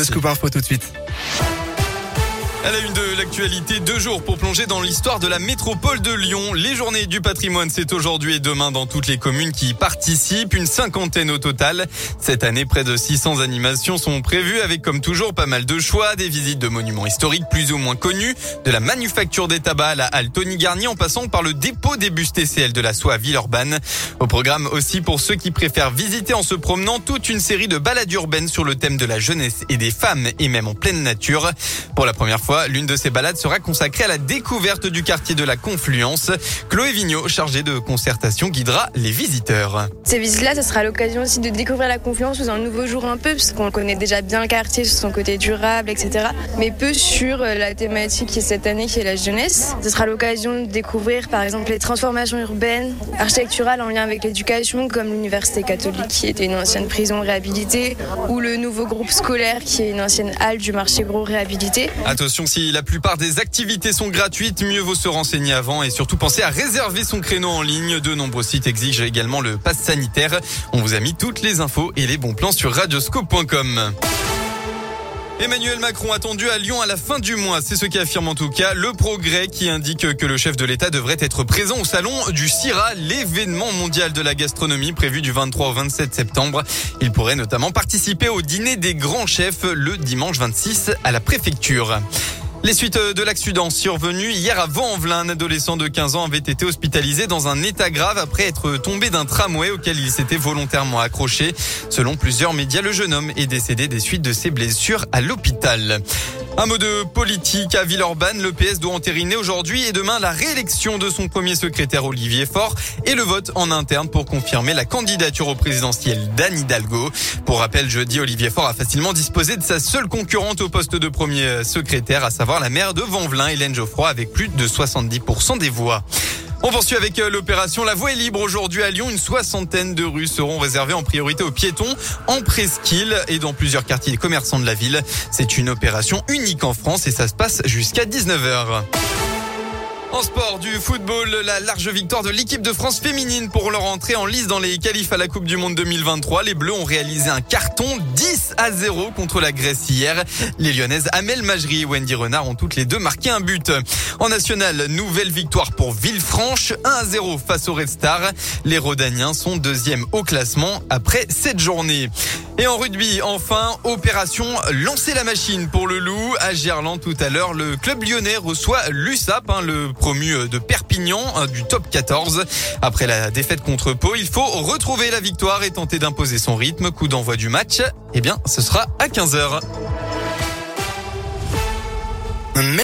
Le scoop info tout de suite. À la une de l'actualité, deux jours pour plonger dans l'histoire de la métropole de Lyon. Les journées du patrimoine, c'est aujourd'hui et demain dans toutes les communes qui y participent, une cinquantaine au total. Cette année, près de 600 animations sont prévues avec comme toujours pas mal de choix, des visites de monuments historiques plus ou moins connus, de la manufacture des tabacs à la halle Tony Garnier en passant par le dépôt des bus TCL de la soie à Villeurbanne. Au programme aussi pour ceux qui préfèrent visiter en se promenant toute une série de balades urbaines sur le thème de la jeunesse et des femmes et même en pleine nature. Pour la première fois, L'une de ces balades sera consacrée à la découverte du quartier de la Confluence. Chloé Vigneault, chargée de concertation, guidera les visiteurs. Ces visites-là, ce sera l'occasion aussi de découvrir la Confluence sous un nouveau jour un peu, parce qu'on connaît déjà bien le quartier sur son côté durable, etc. Mais peu sur euh, la thématique qui est cette année, qui est la jeunesse. Ce sera l'occasion de découvrir, par exemple, les transformations urbaines, architecturales en lien avec l'éducation, comme l'Université catholique, qui était une ancienne prison réhabilitée, ou le nouveau groupe scolaire, qui est une ancienne halle du marché gros réhabilité. Attention si la plupart des activités sont gratuites, mieux vaut se renseigner avant et surtout penser à réserver son créneau en ligne. De nombreux sites exigent également le pass sanitaire. On vous a mis toutes les infos et les bons plans sur radioscope.com. Emmanuel Macron attendu à Lyon à la fin du mois. C'est ce qu'affirme en tout cas le progrès qui indique que le chef de l'État devrait être présent au salon du CIRA, l'événement mondial de la gastronomie prévu du 23 au 27 septembre. Il pourrait notamment participer au dîner des grands chefs le dimanche 26 à la préfecture. Les suites de l'accident survenu hier à Vaux-en-Velin, un adolescent de 15 ans avait été hospitalisé dans un état grave après être tombé d'un tramway auquel il s'était volontairement accroché. Selon plusieurs médias, le jeune homme est décédé des suites de ses blessures à l'hôpital. Un mot de politique à Villeurbanne. Le PS doit entériner aujourd'hui et demain la réélection de son premier secrétaire Olivier Faure et le vote en interne pour confirmer la candidature au présidentiel d'Anne Hidalgo. Pour rappel, jeudi, Olivier Faure a facilement disposé de sa seule concurrente au poste de premier secrétaire, à savoir la maire de Vanvelin, Hélène Geoffroy, avec plus de 70% des voix. On poursuit avec euh, l'opération La Voie est libre aujourd'hui à Lyon. Une soixantaine de rues seront réservées en priorité aux piétons en presqu'île et dans plusieurs quartiers commerçants de la ville. C'est une opération unique en France et ça se passe jusqu'à 19h. En sport, du football, la large victoire de l'équipe de France féminine pour leur entrée en lice dans les qualifs à la Coupe du Monde 2023. Les Bleus ont réalisé un carton 10 à 0 contre la Grèce hier. Les Lyonnaises Amel Majri et Wendy Renard ont toutes les deux marqué un but. En national, nouvelle victoire pour Villefranche, 1 à 0 face au Red Star. Les Rodaniens sont deuxième au classement après cette journée. Et en rugby, enfin, opération lancer la machine pour le loup. À Gerland tout à l'heure, le club lyonnais reçoit l'USAP, hein, le promu de Perpignan hein, du top 14. Après la défaite contre Pau, il faut retrouver la victoire et tenter d'imposer son rythme. Coup d'envoi du match, eh bien, ce sera à 15h.